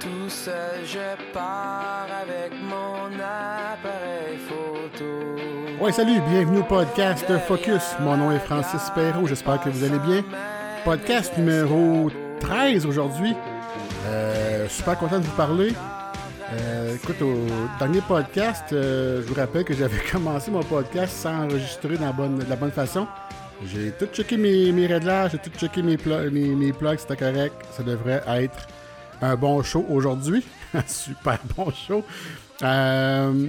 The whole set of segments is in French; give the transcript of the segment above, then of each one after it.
Tout seul, je pars avec mon appareil photo. Ouais, salut, bienvenue au podcast Focus. Mon nom est Francis Perrault, j'espère que vous allez bien. Podcast numéro 13 aujourd'hui. Euh, super content de vous parler. Euh, écoute, au dernier podcast, euh, je vous rappelle que j'avais commencé mon podcast sans enregistrer dans la bonne, de la bonne façon. J'ai tout checké mes, mes réglages, j'ai tout checké mes, pl- mes, mes plugs, c'était correct. Ça devrait être un bon show aujourd'hui. Super bon show. Euh,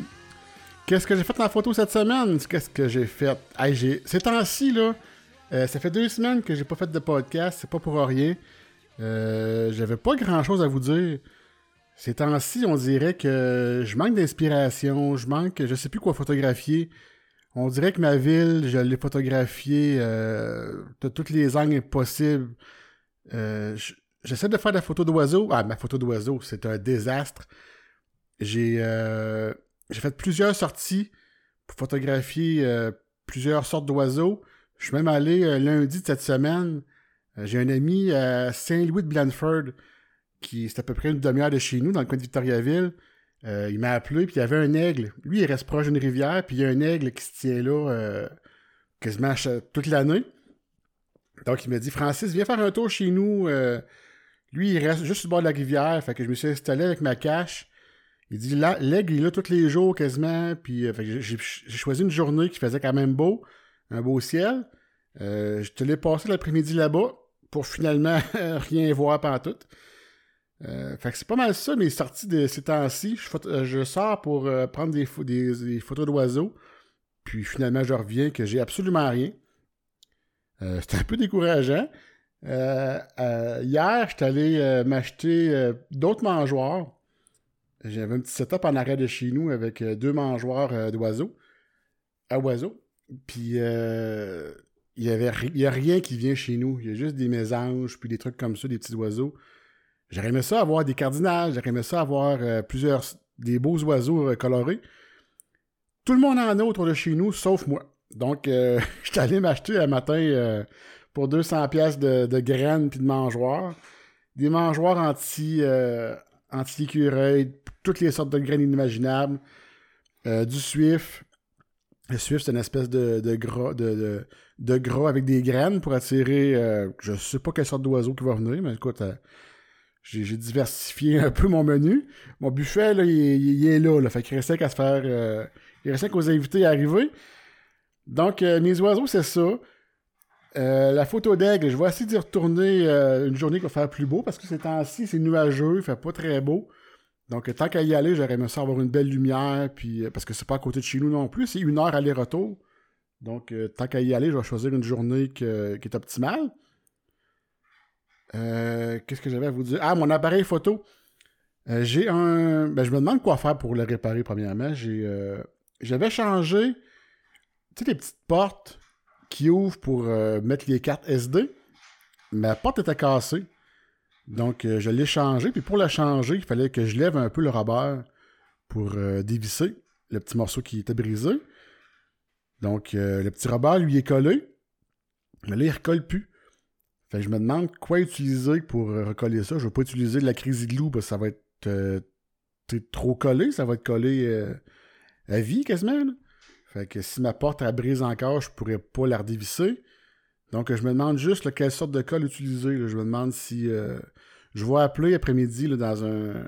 Qu'est-ce que j'ai fait dans la photo cette semaine? Qu'est-ce que j'ai fait? Hey, j'ai... Ces temps-ci, là, euh, ça fait deux semaines que j'ai pas fait de podcast, c'est pas pour rien. Euh, J'avais pas grand-chose à vous dire. Ces temps-ci, on dirait que je manque d'inspiration, je manque, je sais plus quoi photographier. On dirait que ma ville, je l'ai photographiée euh, de toutes les angles possibles. J'essaie de faire de la photo d'oiseaux. Ah, ma photo d'oiseaux, c'est un désastre. J'ai euh, fait plusieurs sorties pour photographier euh, plusieurs sortes d'oiseaux. Je suis même allé euh, lundi de cette semaine. J'ai un ami à Saint-Louis de Blanford qui c'est à peu près une demi-heure de chez nous, dans le coin de Victoriaville. Il m'a appelé, puis il y avait un aigle. Lui, il reste proche d'une rivière, puis il y a un aigle qui se tient là quasiment toute l'année. Donc, il m'a dit Francis, viens faire un tour chez nous. Lui, il reste juste le bord de la rivière. Fait que je me suis installé avec ma cache. Il dit l'aigle, est là tous les jours quasiment. Puis euh, j'ai choisi une journée qui faisait quand même beau, un beau ciel. Euh, je te l'ai passé l'après-midi là-bas pour finalement rien voir pantoute. Euh, fait que c'est pas mal ça, mes sorties de ces temps-ci. Je, sors pour prendre des, pho- des- des photos d'oiseaux. Puis finalement, je reviens que j'ai absolument rien. C'était un peu décourageant. Euh, euh, hier, j'étais allé euh, m'acheter d'autres mangeoires. J'avais un petit setup en arrêt de chez nous avec deux mangeoires d'oiseaux. À oiseaux. Puis il y avait ri- il y a rien qui vient chez nous. Il y a juste des mésanges, puis des trucs comme ça, des petits oiseaux. J'aurais aimé ça avoir des cardinales, j'aurais aimé ça avoir plusieurs des beaux oiseaux colorés. Tout le monde en a autour de chez nous, sauf moi. Donc, je suis allé m'acheter un matin pour 200 pièces de, graines puis de mangeoires. Des mangeoires anti, euh, anti-écureuil, toutes les sortes de graines inimaginables. Euh, du suif. Le suif, c'est une espèce de, de gras, de, gras avec des graines pour attirer, euh, je sais pas quelle sorte d'oiseau qui va venir, mais écoute, euh, j'ai diversifié un peu mon menu. Mon buffet, il, est- là, là. Fait qu'il restait qu'à se faire. euh, il restait qu'aux invités à arriver. Donc, mes oiseaux, c'est ça. Euh, la photo d'aigle, je vais essayer d'y retourner euh, une journée qui va faire plus beau parce que ces temps-ci, c'est nuageux, il fait pas très beau. Donc, euh, tant qu'à y aller, j'aurais aimé ça avoir une belle lumière, puis parce que c'est pas à côté de chez nous non plus, c'est une heure aller-retour. Donc, tant qu'à y aller, je vais choisir une journée qui est optimale. Qu'est-ce que j'avais à vous dire? Ah, mon appareil photo. J'ai un. Ben, je me demande quoi faire pour le réparer, premièrement. J'ai. J'avais changé. Tu sais, les petites portes qui ouvrent pour euh, mettre les cartes SD. Ma porte était cassée. Donc, euh, je l'ai changé. Puis pour la changer, il fallait que je lève un peu le rubber pour euh, dévisser le petit morceau qui était brisé. Donc, le petit rubber lui est collé. Mais là, il recolle plus. Fait que je me demande quoi utiliser pour recoller ça. Je vais pas utiliser de la Crazy Glue parce que ça va être trop collé. Ça va être collé à vie quasiment. Fait que si ma porte elle brise encore, je pourrais pas la redévisser. Donc je me demande juste quelle sorte de colle utiliser. Je me demande si euh, je vais appeler après-midi dans un,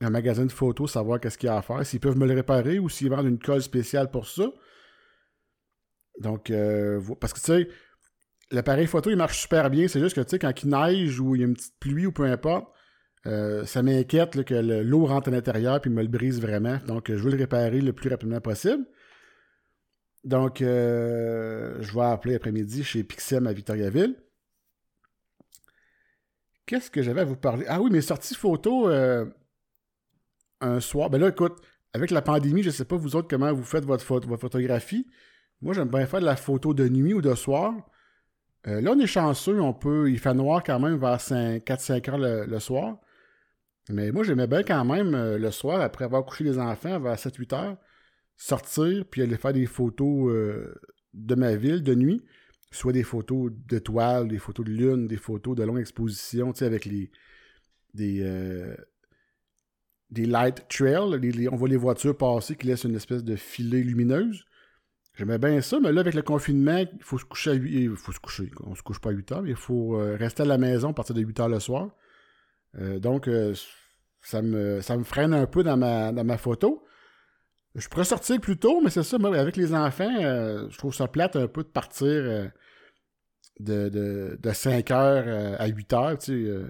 un magasin de photos, savoir qu'est-ce qu'il y a à faire, s'ils peuvent me le réparer ou s'ils vendent une colle spéciale pour ça. Donc, euh, parce que tu sais, l'appareil photo, il marche super bien. C'est juste que, tu sais, quand il neige ou il y a une petite pluie ou peu importe, euh, ça m'inquiète que le- l'eau rentre à l'intérieur puis me le brise vraiment. Donc, je veux le réparer le plus rapidement possible. Donc, euh, je vais appeler après-midi chez Pixem à Victoriaville. Qu'est-ce que j'avais à vous parler? Ah oui, mes sorties photos euh, un soir. Ben là, écoute, avec la pandémie, je sais pas vous autres comment vous faites votre, votre photographie. Moi, j'aime bien faire de la photo de nuit ou de soir. Euh, là, on est chanceux, on peut. Il fait noir quand même vers 4-5 heures le, le soir. Mais moi, j'aimais bien quand même euh, le soir, après avoir couché les enfants, vers 7-8 heures, sortir puis aller faire des photos euh, de ma ville de nuit. Soit des photos d'étoiles, des photos de lune, des photos de longue exposition, tu sais, avec les. des. euh, light trails. on voit les voitures passer qui laissent une espèce de filet lumineuse. J'aimais bien ça, mais là, avec le confinement, il faut se coucher à 8 Il faut se coucher. On se couche pas à 8 heures, il faut euh, rester à la maison à partir de 8 heures le soir. Donc, ça, me, freine un peu dans ma photo. Je pourrais sortir plus tôt, mais c'est ça, avec les enfants, je trouve ça plate un peu de partir de, de, de, 5 heures à 8 heures, tu sais,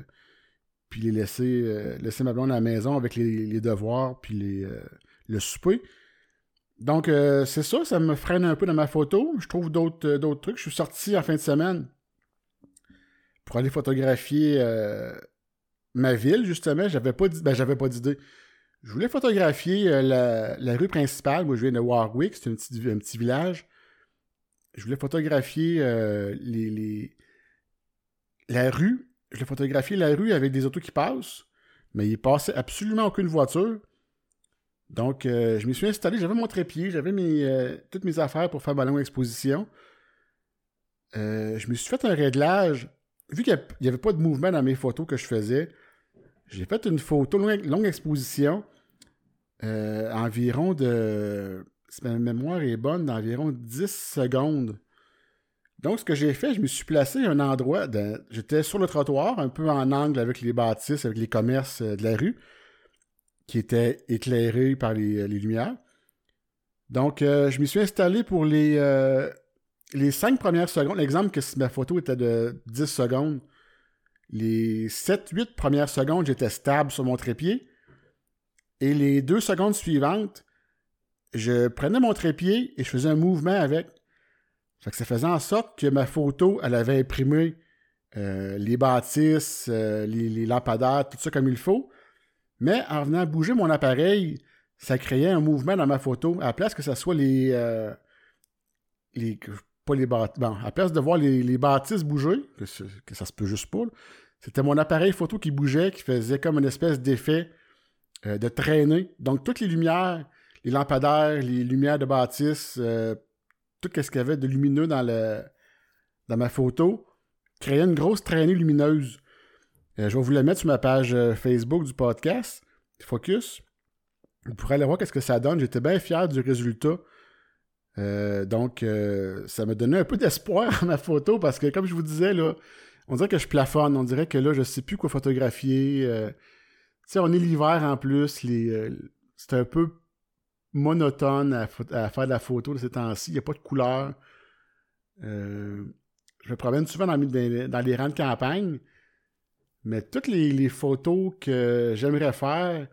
puis les laisser, laisser ma blonde à la maison avec les, devoirs, puis les, le souper. Donc, euh, c'est ça, ça me freine un peu dans ma photo. Je trouve d'autres euh, trucs. Je suis sorti en fin de semaine pour aller photographier euh, ma ville, justement. J'avais pas ben, j'avais pas d'idée. Je voulais photographier la, rue principale. Moi, je viens de Warwick, c'est un petit, village. Je voulais photographier les, les, la rue. Je voulais photographier la rue avec des autos qui passent, mais il passait absolument aucune voiture. Donc, euh, je me suis installé, j'avais mon trépied, j'avais euh, toutes mes affaires pour faire longue exposition. Euh, je me suis fait un réglage. Vu qu'il n'y avait pas de mouvement dans mes photos que je faisais, j'ai fait une photo longue, exposition, environ de. Si ma mémoire est bonne, d'environ 10 secondes. Donc, ce que j'ai fait, je me suis placé à un endroit. J'étais sur le trottoir, un peu en angle avec les bâtisses, avec les commerces de la rue qui était éclairé par les, euh, lumières. Donc, euh, je m'y suis installé pour les, euh, les cinq premières secondes. L'exemple que si ma photo était de 10 secondes, les 7-8 premières secondes, j'étais stable sur mon trépied. Et les deux secondes suivantes, je prenais mon trépied et je faisais un mouvement avec. ça faisait en sorte que ma photo, elle avait imprimé les bâtisses, les, les, lampadaires, tout ça comme il faut. Mais en venant bouger mon appareil, ça créait un mouvement dans ma photo. À la place que ce soit les. Euh, les les bâtisses. À de voir les, bâtisses bouger, que, ça se peut juste pas, c'était mon appareil photo qui bougeait, qui faisait comme une espèce d'effet euh, de traînée. Donc, toutes les lumières, les lampadaires, les lumières de bâtisse, euh, tout ce qu'il y avait de lumineux dans, le, dans ma photo, créait une grosse traînée lumineuse. Euh, je vais vous la mettre sur ma page Facebook du podcast, Focus. Vous pourrez aller voir qu'est-ce que ça donne. J'étais bien fier du résultat. Euh, donc, ça m'a donné un peu d'espoir à ma photo parce que, comme je vous disais, là, on dirait que je plafonne. On dirait que là, je sais plus quoi photographier. tu sais, on est l'hiver en plus. c'est un peu monotone à, faire de la photo de ces temps-ci. Il n'y a pas de couleur. je me promène souvent dans, dans les rangs de campagne. Mais toutes les, photos que j'aimerais faire,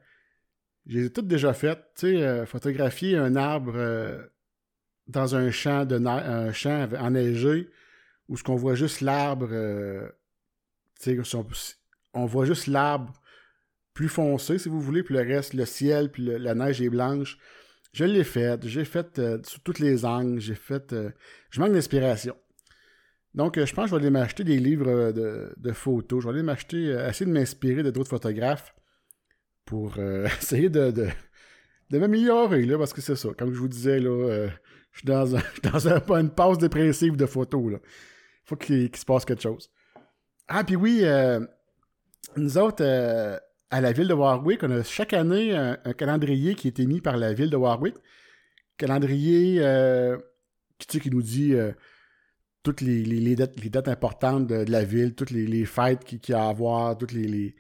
je les ai toutes déjà faites. Tu sais, euh, photographier un arbre euh, dans un champ, de un champ enneigé où ce qu'on voit juste l'arbre, euh, sais, on, voit juste l'arbre plus foncé, si vous voulez, puis le reste, le ciel, puis la neige est blanche. Je l'ai fait, j'ai fait sous toutes les angles, j'ai fait... je manque d'inspiration. Donc, euh, je pense que je vais aller m'acheter des livres euh, de, photos. Je vais aller m'acheter, euh, essayer de m'inspirer de d'autres photographes pour essayer de, de, m'améliorer, là, parce que c'est ça. Comme je vous disais, là, je suis dans, un, dans une pause dépressive de photos, là. faut qu'il se passe quelque chose. Ah, puis oui, nous autres, à la ville de Warwick, on a chaque année un, calendrier qui est émis par la ville de Warwick. Calendrier qui, qui nous dit toutes les, dates, importantes de, la ville, toutes les, fêtes qu'il y a à avoir, toutes les,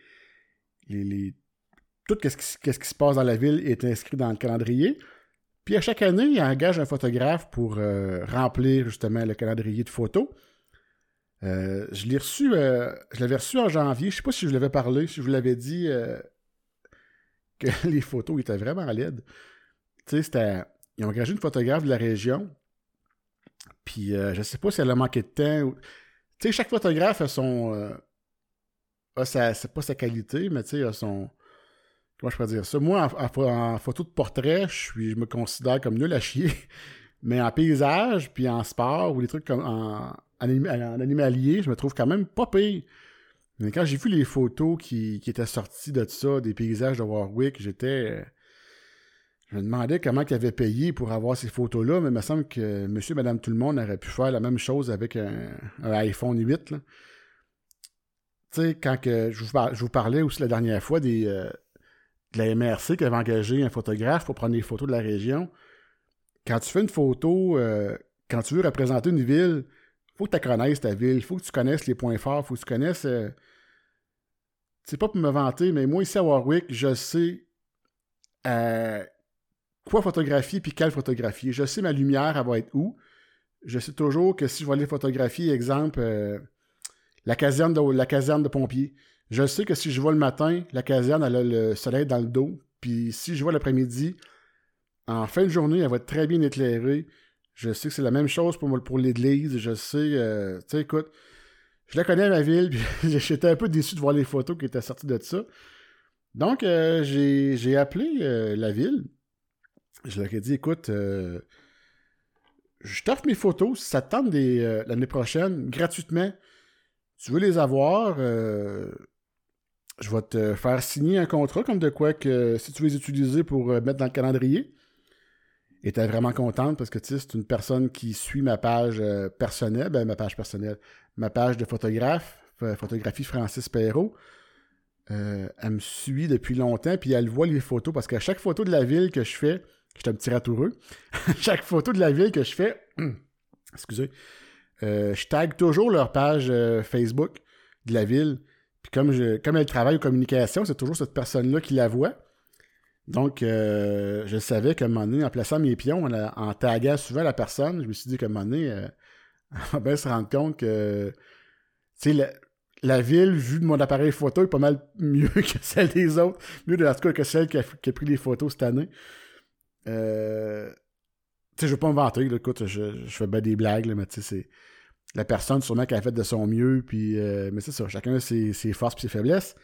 tout ce qui, se passe dans la ville est inscrit dans le calendrier. Puis à chaque année, il engage un photographe pour euh, remplir justement le calendrier de photos. Euh, je l'ai reçu, euh, je l'avais reçu en janvier. Je sais pas si je l'avais parlé, si je vous l'avais dit que les photos étaient vraiment laides. Tu sais. Ils ont engagé une photographe de la région puis je sais pas si elle a manqué de temps. Tu sais, chaque photographe a son. A sa, c'est pas sa qualité, mais tu sais, a son. Comment je pourrais dire ça? Moi, en, photo de portrait, je, suis, je me considère comme nul à chier. Mais en paysage, puis en sport, ou des trucs comme en, animalier, je me trouve quand même pas pire. Mais quand j'ai vu les photos qui, qui étaient sorties de ça, des paysages de Warwick, j'étais je me demandais comment ils avaient payé pour avoir ces photos-là, mais il me semble que monsieur, madame, tout le monde aurait pu faire la même chose avec un, iPhone 8. Tu sais, quand que je, vous parlais aussi la dernière fois des, euh, de la MRC qui avait engagé un photographe pour prendre des photos de la région. Quand tu fais une photo, euh, quand tu veux représenter une ville, faut que tu connaisses ta ville, il faut que tu connaisses les points forts, faut que tu connaisses. Euh, c'est pas pour me vanter, mais moi ici à Warwick, je sais euh, quoi photographier puis quelle photographier. Je sais ma lumière, elle va être où. Je sais toujours que si je vais aller photographier, exemple, de, la caserne de pompiers, je sais que si je vois le matin, la caserne, elle a le soleil dans le dos. Puis si je vois l'après-midi, en fin de journée, elle va être très bien éclairée. Je sais que c'est la même chose pour, pour l'église. Je sais, euh, tu sais, écoute, je la connais, ma ville, puis j'étais un peu déçu de voir les photos qui étaient sorties de ça. Donc, euh, j'ai appelé euh, la ville. Je leur ai dit, écoute, je t'offre mes photos, ça te tente l'année prochaine, gratuitement. Tu veux les avoir, je vais te faire signer un contrat comme de quoi que si tu veux les utiliser pour euh, mettre dans le calendrier. Et tu es vraiment contente parce que tu sais, c'est une personne qui suit ma page euh, personnelle, ben, ma page personnelle, ma page de photographe, photographie Francis Perrault. Euh, elle me suit depuis longtemps, puis elle voit les photos, parce qu'à chaque photo de la ville que je fais, je suis un petit ratoureux, chaque photo de la ville que je fais, excusez, je tag toujours leur page Facebook de la ville comme, elle travaille aux communications, c'est toujours cette personne-là qui la voit. Donc, euh, je savais qu'à un moment donné, en plaçant mes pions, en, taguant souvent la personne, je me suis dit qu'à un moment donné, euh, elle va bien se rendre compte que, la, ville, vue de mon appareil photo, est pas mal mieux que celle des autres. Mieux, de la que celle qui a, pris les photos cette année. Euh, tu sais, je veux pas me vanter, écoute, je, fais bien des blagues, mais tu sais, c'est la personne sûrement qui a fait de son mieux, puis euh, mais c'est ça, chacun a ses, forces et ses faiblesses.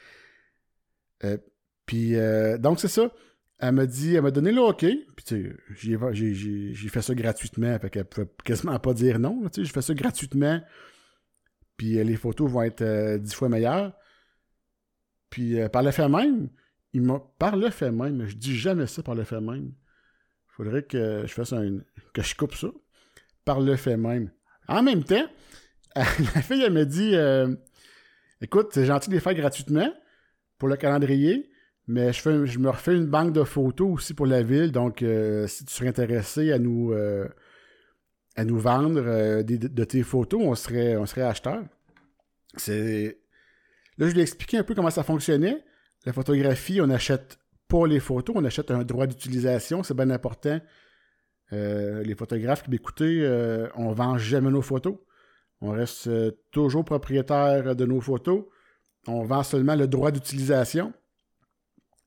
Euh, puis euh, donc c'est ça. Elle m'a dit, elle m'a donné le OK, puis tu sais, j'ai fait ça gratuitement, fait qu'elle pouvait quasiment pas dire non, tu sais, j'ai fait ça gratuitement, puis les photos vont être dix fois meilleures. Puis par le fait même, il m'a par le fait même, je dis jamais ça par le fait même. Il faudrait que je fasse un que je coupe ça par le fait même. En même temps, la fille, elle me dit euh, Écoute, c'est gentil de les faire gratuitement pour le calendrier, mais je, me refais une banque de photos aussi pour la ville. Donc, euh, si tu serais intéressé à nous, euh, à nous vendre de tes photos, on serait, on serait acheteur. C'est. Là, je lui ai expliqué un peu comment ça fonctionnait. La photographie, on n'achète pas les photos, on achète un droit d'utilisation. C'est bien important euh, les photographes qui m'écoutaient, euh, on ne vend jamais nos photos. On reste euh, toujours propriétaire de nos photos. On vend seulement le droit d'utilisation.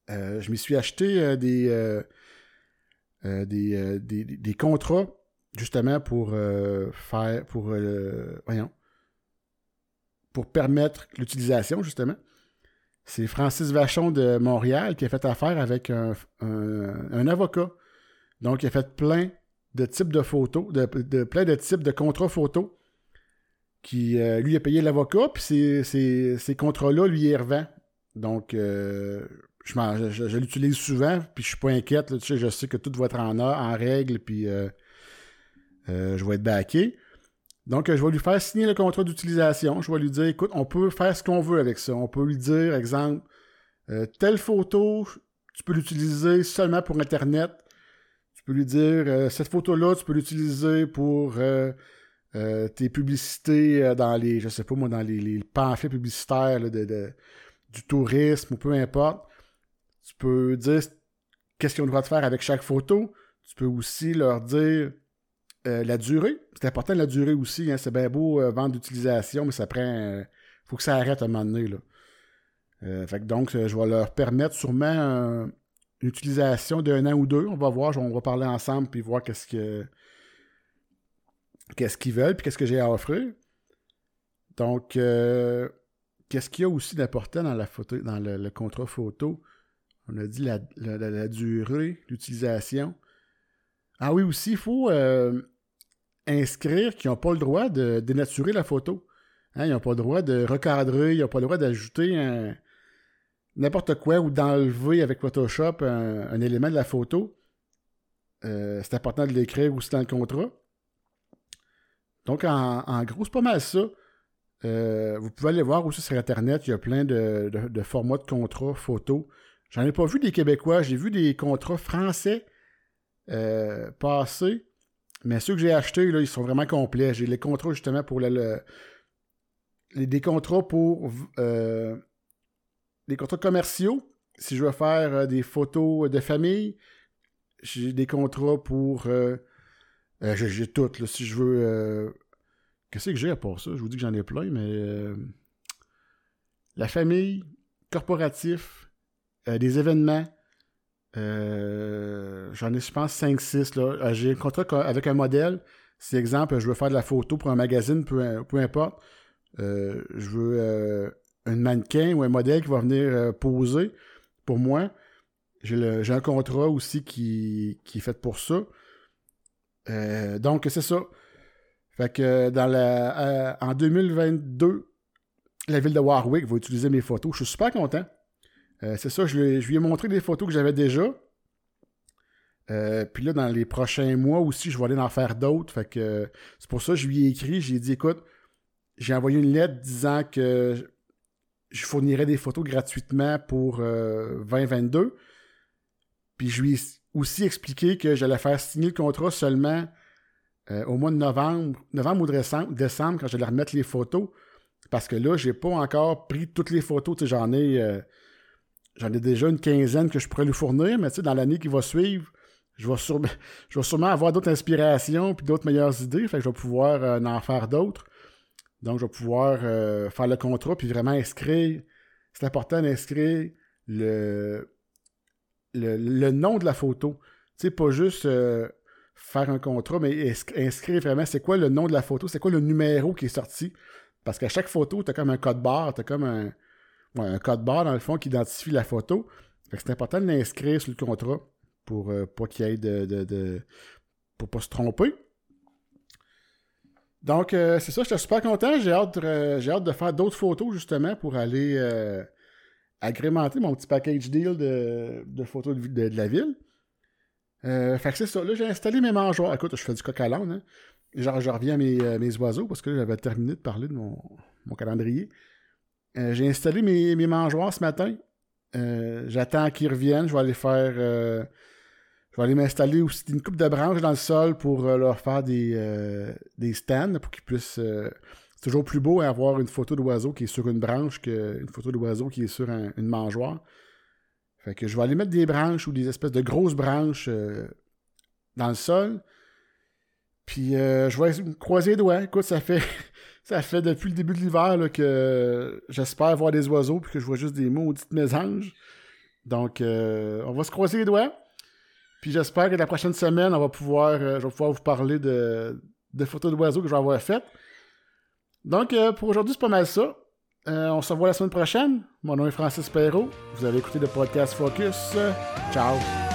je m'y suis acheté des, des, contrats justement pour faire pour voyons pour permettre l'utilisation justement. C'est Francis Vachon de Montréal qui a fait affaire avec un avocat donc, il a fait plein de types de photos, de, plein de types de contrats photos qui, euh, lui, a payé l'avocat, puis ces, ces, contrats-là, lui, il revend. Donc, euh, je, l'utilise souvent, puis je suis pas inquiète. je sais que tout va être en, en règle, puis euh, je vais être backé. Donc, je vais lui faire signer le contrat d'utilisation. Je vais lui dire, écoute, on peut faire ce qu'on veut avec ça. On peut lui dire, exemple, telle photo, tu peux l'utiliser seulement pour Internet peux lui dire euh, cette photo-là, tu peux l'utiliser pour euh, euh, tes publicités dans les, je sais pas moi, dans les, pamphlets publicitaires de, du tourisme ou peu importe. Tu peux dire qu'est-ce qu'ils ont le droit de faire avec chaque photo. Tu peux aussi leur dire la durée. C'est important la durée aussi. Hein. C'est bien beau vendre d'utilisation, mais ça prend. faut que ça arrête à un moment donné. Là. fait donc, je vais leur permettre sûrement utilisation d'un an ou deux. On va voir, on va parler ensemble puis voir qu'est-ce que qu'est-ce qu'ils veulent puis qu'est-ce que j'ai à offrir. Donc, euh, qu'est-ce qu'il y a aussi d'important dans la photo, dans le, contrat photo? On a dit la, durée, l'utilisation. Ah oui, aussi, il faut euh, inscrire qu'ils n'ont pas le droit de dénaturer la photo. Hein, ils n'ont pas le droit de recadrer, ils n'ont pas le droit d'ajouter un, n'importe quoi ou d'enlever avec Photoshop un, élément de la photo, euh, c'est important de l'écrire aussi dans le contrat. Donc, en, gros, c'est pas mal ça. Euh, vous pouvez aller voir aussi sur Internet, il y a plein de, formats de contrats photo. J'en ai pas vu des Québécois, j'ai vu des contrats français euh, passer. Mais ceux que j'ai achetés, là, ils sont vraiment complets. J'ai les contrats justement pour le, les, des contrats pour euh, des contrats commerciaux. Si je veux faire euh, des photos de famille, j'ai des contrats pour. Euh, j'ai toutes. Là, si je veux. Qu'est-ce que j'ai à part ça? Je vous dis que j'en ai plein, mais. la famille, corporatif, des événements. j'en ai, je pense, 5-6. J'ai un contrat avec un modèle. Si, exemple, je veux faire de la photo pour un magazine, peu, peu importe, je veux un mannequin ou un modèle qui va venir euh, poser pour moi. J'ai un contrat aussi qui, est fait pour ça. Euh, donc, c'est ça. Fait que dans la, euh, en 2022, la ville de Warwick va utiliser mes photos. Je suis super content. c'est ça, je lui, ai montré des photos que j'avais déjà. puis là, dans les prochains mois aussi, je vais aller en faire d'autres. Fait que c'est pour ça que je lui ai écrit. J'ai dit, écoute, j'ai envoyé une lettre disant que je fournirais des photos gratuitement pour 2022. Euh, Puis je lui ai aussi expliqué que j'allais faire signer le contrat seulement euh, au mois de novembre, novembre ou décembre, décembre quand j'allais remettre les photos. Parce que là, j'ai pas encore pris toutes les photos. J'en ai, euh, ai déjà une quinzaine que je pourrais lui fournir, mais dans l'année qui va suivre, je vais, sûrement, je vais sûrement avoir d'autres inspirations puis d'autres meilleures idées. Fait que je vais pouvoir en faire d'autres. Donc, je vais pouvoir euh, faire le contrat puis vraiment inscrire. C'est important d'inscrire le, le, nom de la photo. Tu sais, pas juste euh, faire un contrat, mais inscrire vraiment c'est quoi le nom de la photo, c'est quoi le numéro qui est sorti. Parce qu'à chaque photo, tu as comme un code barre, tu as comme un, code barre dans le fond qui identifie la photo. c'est important de l'inscrire sur le contrat pour euh, pas qu'il y ait de, de, de, pour pas se tromper. Donc, euh, c'est ça, j'étais super content. J'ai hâte, euh, hâte de faire d'autres photos, justement, pour aller euh, agrémenter mon petit package deal de, photos de, la ville. fait que c'est ça. Là, j'ai installé mes mangeoires. Écoute, je fais du coq à. Hein. Genre, je reviens à mes, oiseaux parce que j'avais terminé de parler de mon, calendrier. j'ai installé mes mangeoires ce matin. J'attends qu'ils reviennent. Je vais aller faire je vais aller m'installer aussi une coupe de branches dans le sol pour euh, leur faire des, euh, des stands pour qu'ils puissent. Euh, c'est toujours plus beau avoir une photo d'oiseau qui est sur une branche qu'une photo d'oiseau qui est sur une mangeoire. Fait que je vais aller mettre des branches ou des espèces de grosses branches dans le sol. Puis je vais croiser les doigts. Écoute, ça fait ça fait depuis le début de l'hiver que j'espère voir des oiseaux puis que je vois juste des maudites mésanges. Donc on va se croiser les doigts. Puis j'espère que la prochaine semaine, on va pouvoir, euh, je vais pouvoir vous parler de, photos d'oiseaux que je vais avoir faites. Donc, euh, pour aujourd'hui, c'est pas mal ça. Euh, on se revoit la semaine prochaine. Mon nom est Francis Perrault. Vous avez écouté le podcast Focus. Ciao!